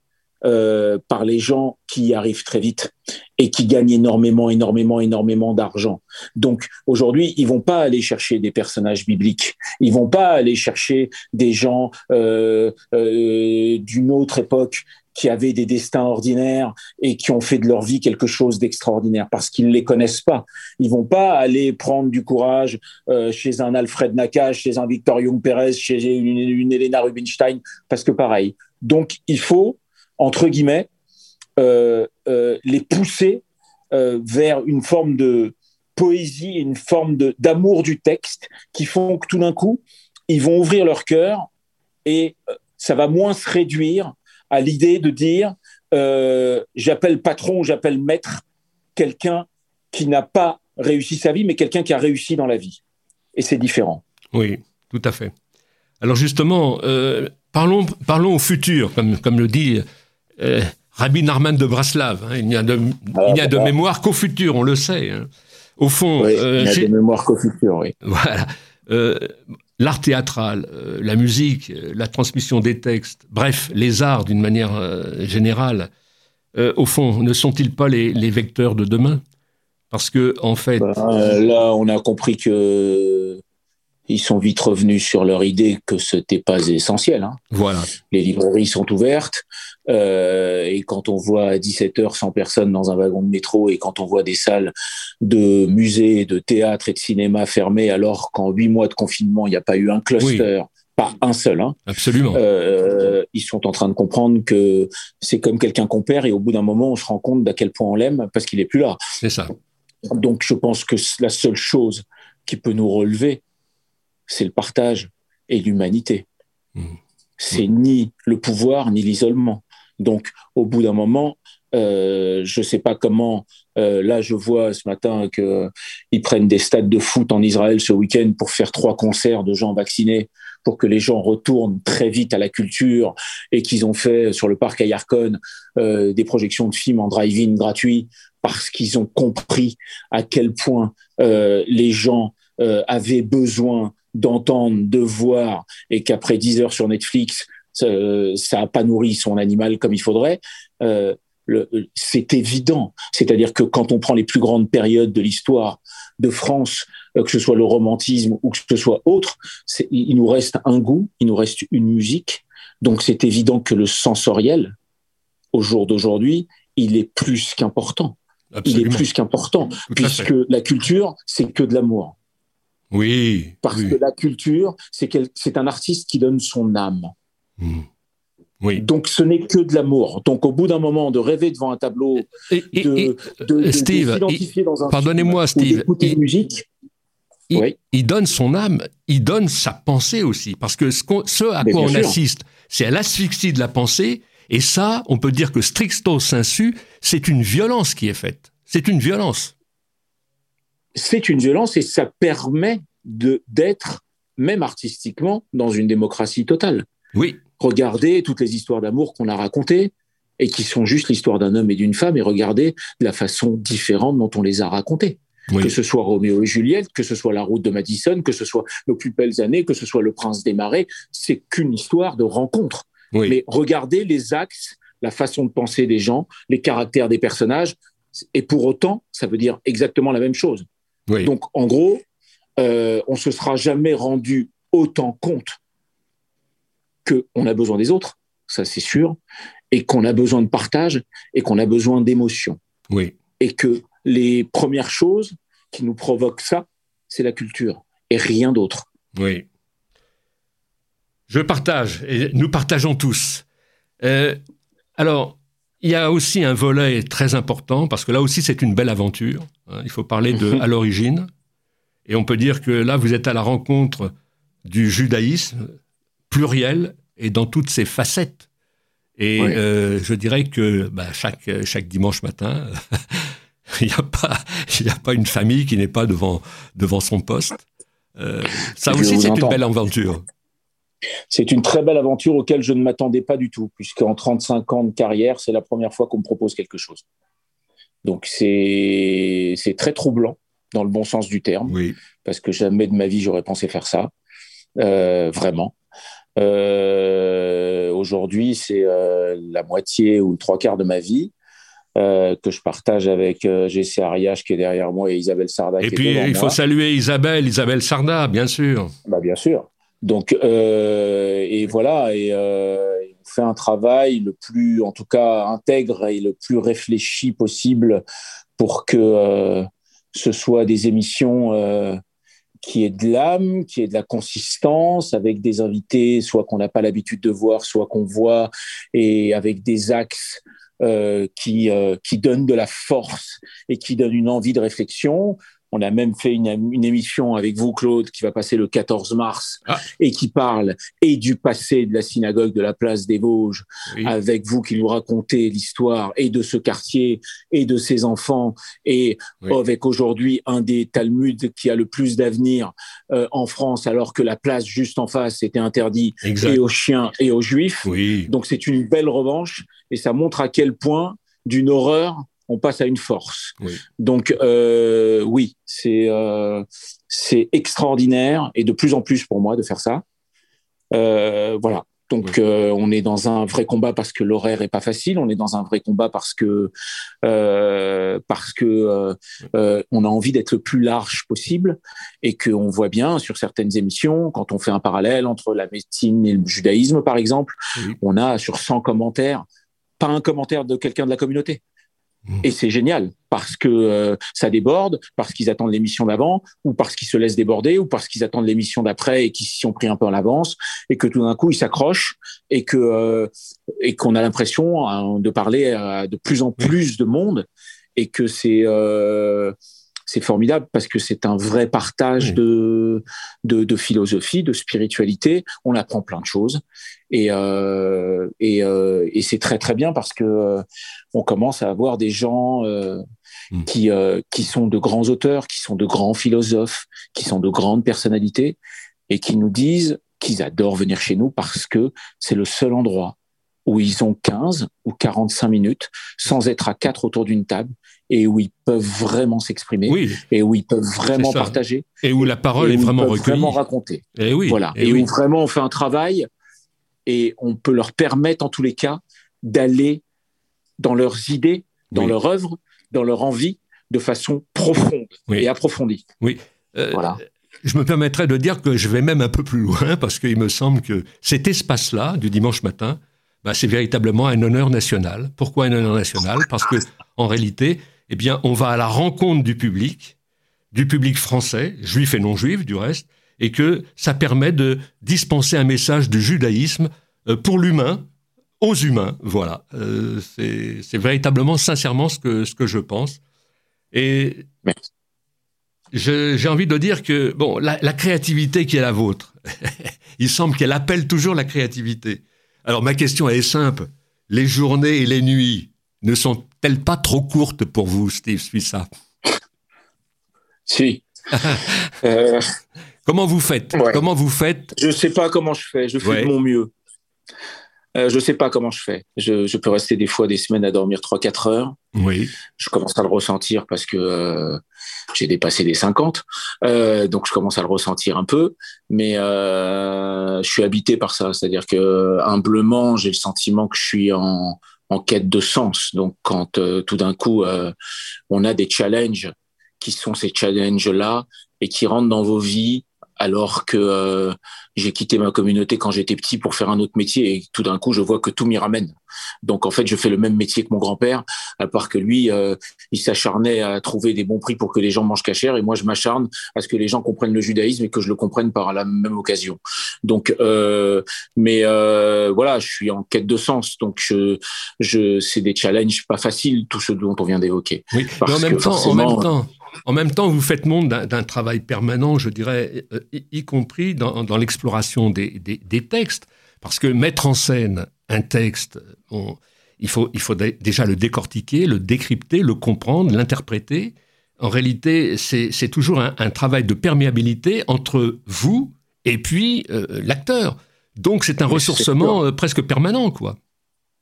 euh, par les gens qui y arrivent très vite et qui gagnent énormément, énormément, énormément d'argent. Donc aujourd'hui, ils vont pas aller chercher des personnages bibliques, ils vont pas aller chercher des gens euh, euh, d'une autre époque qui avaient des destins ordinaires et qui ont fait de leur vie quelque chose d'extraordinaire parce qu'ils les connaissent pas. Ils vont pas aller prendre du courage euh, chez un Alfred Nakache, chez un Victor Young Perez, chez une Elena Rubinstein parce que pareil. Donc il faut entre guillemets, euh, euh, les pousser euh, vers une forme de poésie, une forme d'amour du texte qui font que tout d'un coup, ils vont ouvrir leur cœur et ça va moins se réduire à l'idée de dire j'appelle patron, j'appelle maître quelqu'un qui n'a pas réussi sa vie, mais quelqu'un qui a réussi dans la vie. Et c'est différent. Oui, tout à fait. Alors justement, parlons, parlons au futur, comme, comme le dit euh, Rabbi Narman de Braslav. Hein, il n'y a de, il a de mémoire qu'au futur, on le sait. Hein. Au fond, euh, il n'y a de mémoire qu'au futur, oui. [laughs] Voilà. Euh, l'art théâtral, la musique, la transmission des textes, bref, les arts d'une manière générale, au fond, ne sont-ils pas les, les, vecteurs de demain? Parce que, en fait. Ben, là, on a compris que ils sont vite revenus sur leur idée que ce n'était pas essentiel. Hein. Voilà. Les librairies sont ouvertes. Euh, et quand on voit à 17 heures 100 personnes dans un wagon de métro et quand on voit des salles de musées, de théâtre et de cinéma fermées alors qu'en huit mois de confinement, il n'y a pas eu un cluster, pas un seul. Hein, Absolument. Euh, ils sont en train de comprendre que c'est comme quelqu'un qu'on perd et au bout d'un moment, on se rend compte d'à quel point on l'aime parce qu'il est plus là. C'est ça. Donc je pense que la seule chose qui peut nous relever, c'est le partage et l'humanité. Mmh. C'est ni le pouvoir ni l'isolement. Donc, au bout d'un moment, euh, je ne sais pas comment. Euh, là, je vois ce matin qu'ils prennent des stades de foot en Israël ce week-end pour faire trois concerts de gens vaccinés, pour que les gens retournent très vite à la culture et qu'ils ont fait sur le parc Ayarkon euh, des projections de films en drive-in gratuits parce qu'ils ont compris à quel point les gens avaient besoin d'entendre, de voir, et qu'après 10 heures sur Netflix, ça n'a pas nourri son animal comme il faudrait. Euh, c'est évident. C'est-à-dire que quand on prend les plus grandes périodes de l'histoire de France, euh, que ce soit le romantisme ou que ce soit autre, il nous reste un goût, il nous reste une musique. Donc c'est évident que le sensoriel, au jour d'aujourd'hui, il est plus qu'important. Il est plus qu'important, puisque la culture, c'est que de l'amour. Oui. Parce que la culture, c'est un artiste qui donne son âme. Oui. Donc ce n'est que de l'amour. Donc au bout d'un moment de rêver devant un tableau, et, de, de, Steve, dans un pardonnez-moi Steve, il, musique, il, il, donne son âme, il donne sa pensée aussi, parce que ce, ce à quoi on assiste, c'est à l'asphyxie de la pensée, et ça, on peut dire que stricto sensu, c'est une violence qui est faite. C'est une violence. C'est une violence et ça permet de d'être même artistiquement dans une démocratie totale. Oui. Regardez toutes les histoires d'amour qu'on a racontées et qui sont juste l'histoire d'un homme et d'une femme et regardez la façon différente dont on les a racontées. Que ce soit Roméo et Juliette, que ce soit la route de Madison, que ce soit nos plus belles années, que ce soit le prince des marais, c'est qu'une histoire de rencontre. Mais regardez les axes, la façon de penser des gens, les caractères des personnages, et pour autant, ça veut dire exactement la même chose. Donc, en gros, euh, on se sera jamais rendu autant compte qu'on a besoin des autres, ça c'est sûr, et qu'on a besoin de partage et qu'on a besoin d'émotion. Oui. Et que les premières choses qui nous provoquent ça, c'est la culture et rien d'autre. Oui. Je partage et nous partageons tous. Euh, alors, il y a aussi un volet très important, parce que là aussi c'est une belle aventure. Hein. Il faut parler de [laughs] à l'origine. Et on peut dire que là, vous êtes à la rencontre du judaïsme pluriel et dans toutes ses facettes. Et euh, je dirais que bah, chaque, chaque dimanche matin, [laughs] il n'y a, pas, a pas une famille qui n'est pas devant, devant son poste. Euh, ça aussi, c'est une belle aventure. C'est une très belle aventure auquel je ne m'attendais pas du tout, puisqu'en 35 ans de carrière, c'est la première fois qu'on me propose quelque chose. Donc c'est très troublant, dans le bon sens du terme, oui. parce que jamais de ma vie j'aurais pensé faire ça, euh, vraiment. Euh, aujourd'hui, c'est euh, la moitié ou le trois quarts de ma vie. que je partage avec euh, GC Ariage qui est derrière moi et Isabelle Sarda. Et puis il faut saluer Isabelle, Isabelle Sarda, bien sûr. Bah, bien sûr. Donc et voilà et on fait un travail le plus, en tout cas intègre et le plus réfléchi possible pour que ce soit des émissions qui est de l'âme, qui est de la consistance, avec des invités, soit qu'on n'a pas l'habitude de voir, soit qu'on voit, et avec des axes euh, qui, euh, qui donnent de la force et qui donnent une envie de réflexion. On a même fait une, émission avec vous, Claude, qui va passer le 14 mars ah. et qui parle et du passé de la synagogue de la place des Vosges, avec vous qui nous racontez l'histoire et de ce quartier et de ses enfants. Et avec aujourd'hui un des Talmuds qui a le plus d'avenir euh, en France, alors que la place juste en face était interdite et aux chiens et aux juifs. Donc c'est une belle revanche et ça montre à quel point d'une horreur on passe à une force. Donc euh, oui, c'est euh, c'est extraordinaire et de plus en plus pour moi de faire ça. Euh, voilà. Donc on est dans un vrai combat parce que l'horaire est pas facile. On est dans un vrai combat parce que parce que on a envie d'être le plus large possible et qu'on voit bien sur certaines émissions quand on fait un parallèle entre la médecine et le judaïsme par exemple, on a sur 100 commentaires pas un commentaire de quelqu'un de la communauté. Et c'est génial parce que euh, ça déborde, parce qu'ils attendent l'émission d'avant, ou parce qu'ils se laissent déborder, ou parce qu'ils attendent l'émission d'après et qu'ils s'y ont pris un peu en avance, et que tout d'un coup ils s'accrochent et que euh, et qu'on a l'impression hein, de parler à de plus en plus de monde et que c'est euh, c'est formidable parce que c'est un vrai partage de, de, de philosophie, de spiritualité. On apprend plein de choses et euh, et, euh, et c'est très très bien parce que euh, on commence à avoir des gens mm. qui qui sont de grands auteurs, qui sont de grands philosophes, qui sont de grandes personnalités et qui nous disent qu'ils adorent venir chez nous parce que c'est le seul endroit où ils ont 15 ou 45 minutes sans être à quatre autour d'une table et où ils peuvent vraiment s'exprimer et où ils peuvent vraiment partager et où la parole est vraiment recueillie, vraiment raconter. Et oui, voilà, et, où vraiment on fait un travail et on peut leur permettre en tous les cas d'aller dans leurs idées, dans leur œuvre, dans leur envie de façon profonde et approfondie. Oui. Euh, voilà. Je me permettrais de dire que je vais même un peu plus loin [laughs] parce qu'il me semble que cet espace-là du dimanche matin, bah, c'est véritablement un honneur national. Pourquoi un honneur national? Parce que en réalité, eh bien, on va à la rencontre du public, du public français, juif et non juif du reste, et que ça permet de dispenser un message de judaïsme euh, pour l'humain, aux humains. Voilà, euh, c'est véritablement, sincèrement, ce que, ce que je pense. Et j'ai envie de dire que, bon, la, la créativité qui est la vôtre, [laughs] il semble qu'elle appelle toujours la créativité. Alors ma question est simple. Les journées et les nuits ne sont-elles pas trop courtes pour vous, Steve Suissa Si. [laughs] Euh, comment vous faites? Comment vous faites? Je ne sais pas comment je fais. Je fais de mon mieux. Euh, je ne sais pas comment je fais. Je, peux rester des fois des semaines à dormir 3-4 heures. Oui. Je commence à le ressentir parce que euh, j'ai dépassé les 50. Euh, donc, je commence à le ressentir un peu. Mais je suis habité par ça. C'est-à-dire que humblement, j'ai le sentiment que je suis en, en quête de sens. Donc, quand tout d'un coup, on a des challenges qui sont ces challenges-là et qui rentrent dans vos vies alors que euh, j'ai quitté ma communauté quand j'étais petit pour faire un autre métier et tout d'un coup je vois que tout m'y ramène. Donc en fait je fais le même métier que mon grand-père, à part que lui euh, il s'acharnait à trouver des bons prix pour que les gens mangent cachère et moi je m'acharne à ce que les gens comprennent le judaïsme et que je le comprenne par la même occasion. Donc euh, mais voilà je suis en quête de sens donc je, je c'est des challenges pas faciles tout ce dont on vient d'évoquer. Oui, mais en même, temps, en même temps en même temps, vous faites monde d'un travail permanent, je dirais, euh, y, compris dans, l'exploration des, textes, parce que mettre en scène un texte, il, faut, déjà le décortiquer, le décrypter, le comprendre, l'interpréter. En réalité, c'est toujours un, travail de perméabilité entre vous et puis euh, l'acteur. Donc c'est un ressourcement euh, presque permanent, quoi.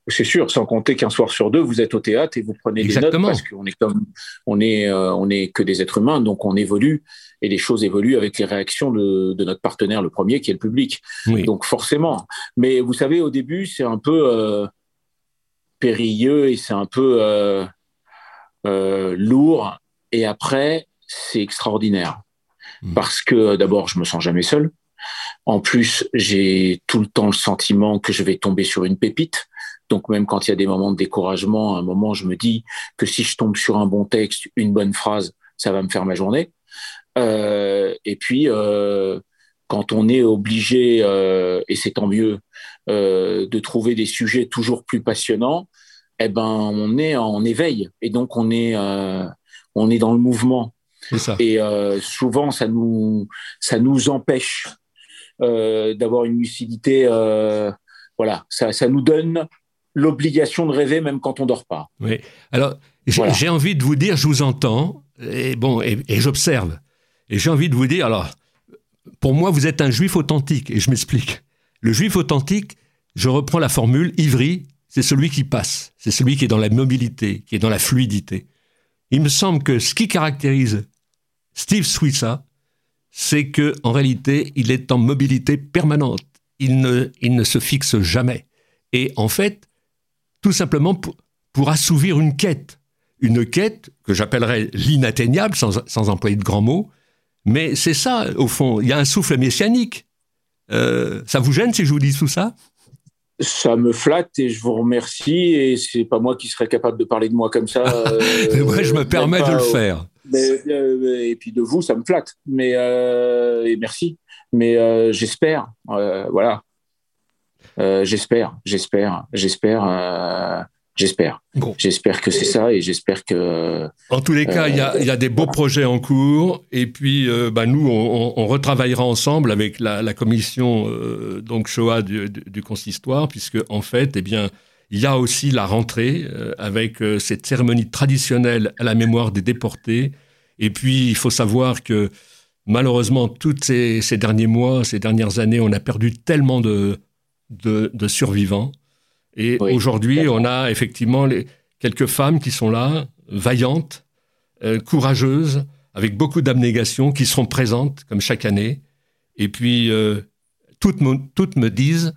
C'est sûr, sans compter qu'un soir sur deux, vous êtes au théâtre et vous prenez des notes parce qu'on est comme on est euh, on est que des êtres humains, donc on évolue et les choses évoluent avec les réactions de, notre partenaire, le premier, qui est le public. Donc forcément. Mais vous savez, au début, c'est un peu euh, périlleux et c'est un peu euh, lourd, et après, c'est extraordinaire hmm. parce que d'abord, je me sens jamais seul. En plus, j'ai tout le temps le sentiment que je vais tomber sur une pépite donc même quand il y a des moments de découragement, à un moment, je me dis que si je tombe sur un bon texte, une bonne phrase, ça va me faire ma journée. Euh, et puis, euh, quand on est obligé, euh, et c'est tant mieux, de trouver des sujets toujours plus passionnants, eh ben, on est en éveil. Et donc, on est, on est dans le mouvement. Ça. Et souvent, ça nous, ça nous empêche d'avoir une lucidité. voilà, ça, ça nous donne l'obligation de rêver même quand on dort pas. Oui. Alors, j'ai envie de vous dire, je vous entends, et bon, et, j'observe. Et j'ai envie de vous dire, alors, pour moi, vous êtes un juif authentique, et je m'explique. Le juif authentique, je reprends la formule, Ivry, c'est celui qui passe, c'est celui qui est dans la mobilité, qui est dans la fluidité. Il me semble que ce qui caractérise Steve Swissa, c'est que en réalité, il est en mobilité permanente. Il ne, il ne se fixe jamais. Et en fait, tout simplement pour, assouvir une quête. Une quête que j'appellerais l'inatteignable, sans, employer de grands mots. Mais c'est ça, au fond. Il y a un souffle messianique. Euh, ça vous gêne si je vous dis tout ça? Ça me flatte et je vous remercie. Et c'est pas moi qui serais capable de parler de moi comme ça. [laughs] Euh, je me permets de le faire. Euh, et puis de vous, ça me flatte. Mais et merci. Mais j'espère. voilà. Euh, j'espère, j'espère, j'espère, euh, j'espère. J'espère que c'est ça et j'espère que. En tous les cas, il y, a, des beaux projets en cours et puis euh, bah, nous, on, retravaillera ensemble avec la, commission donc Shoah du, consistoire, puisque en fait, eh bien, il y a aussi la rentrée avec cette cérémonie traditionnelle à la mémoire des déportés. Et puis, il faut savoir que malheureusement, tous ces, ces derniers mois, ces dernières années, on a perdu tellement de, de, survivants. Et aujourd'hui, on a effectivement les, quelques femmes qui sont là, vaillantes, euh, courageuses, avec beaucoup d'abnégation, qui seront présentes, comme chaque année. Et puis, euh, toutes, me, toutes me disent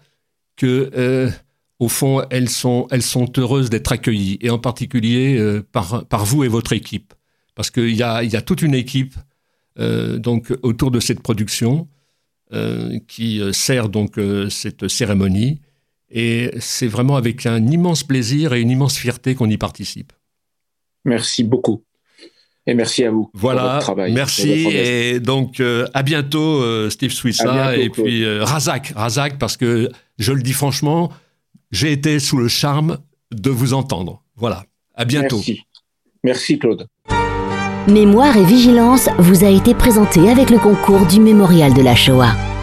que, euh, au fond, elles sont, elles sont heureuses d'être accueillies, et en particulier par, par vous et votre équipe. Parce qu'il y a, y a toute une équipe donc, autour de cette production qui euh, sert donc euh, cette cérémonie. Et c'est vraiment avec un immense plaisir et une immense fierté qu'on y participe. Merci beaucoup. Et merci à vous. Voilà, pour votre travail, merci. Et donc, à bientôt, Steve Swissa. et puis, Razak, Razak, parce que je le dis franchement, j'ai été sous le charme de vous entendre. Voilà. À bientôt. Merci. Merci, Claude. Mémoire et vigilance vous a été présenté avec le concours du Mémorial de la Shoah.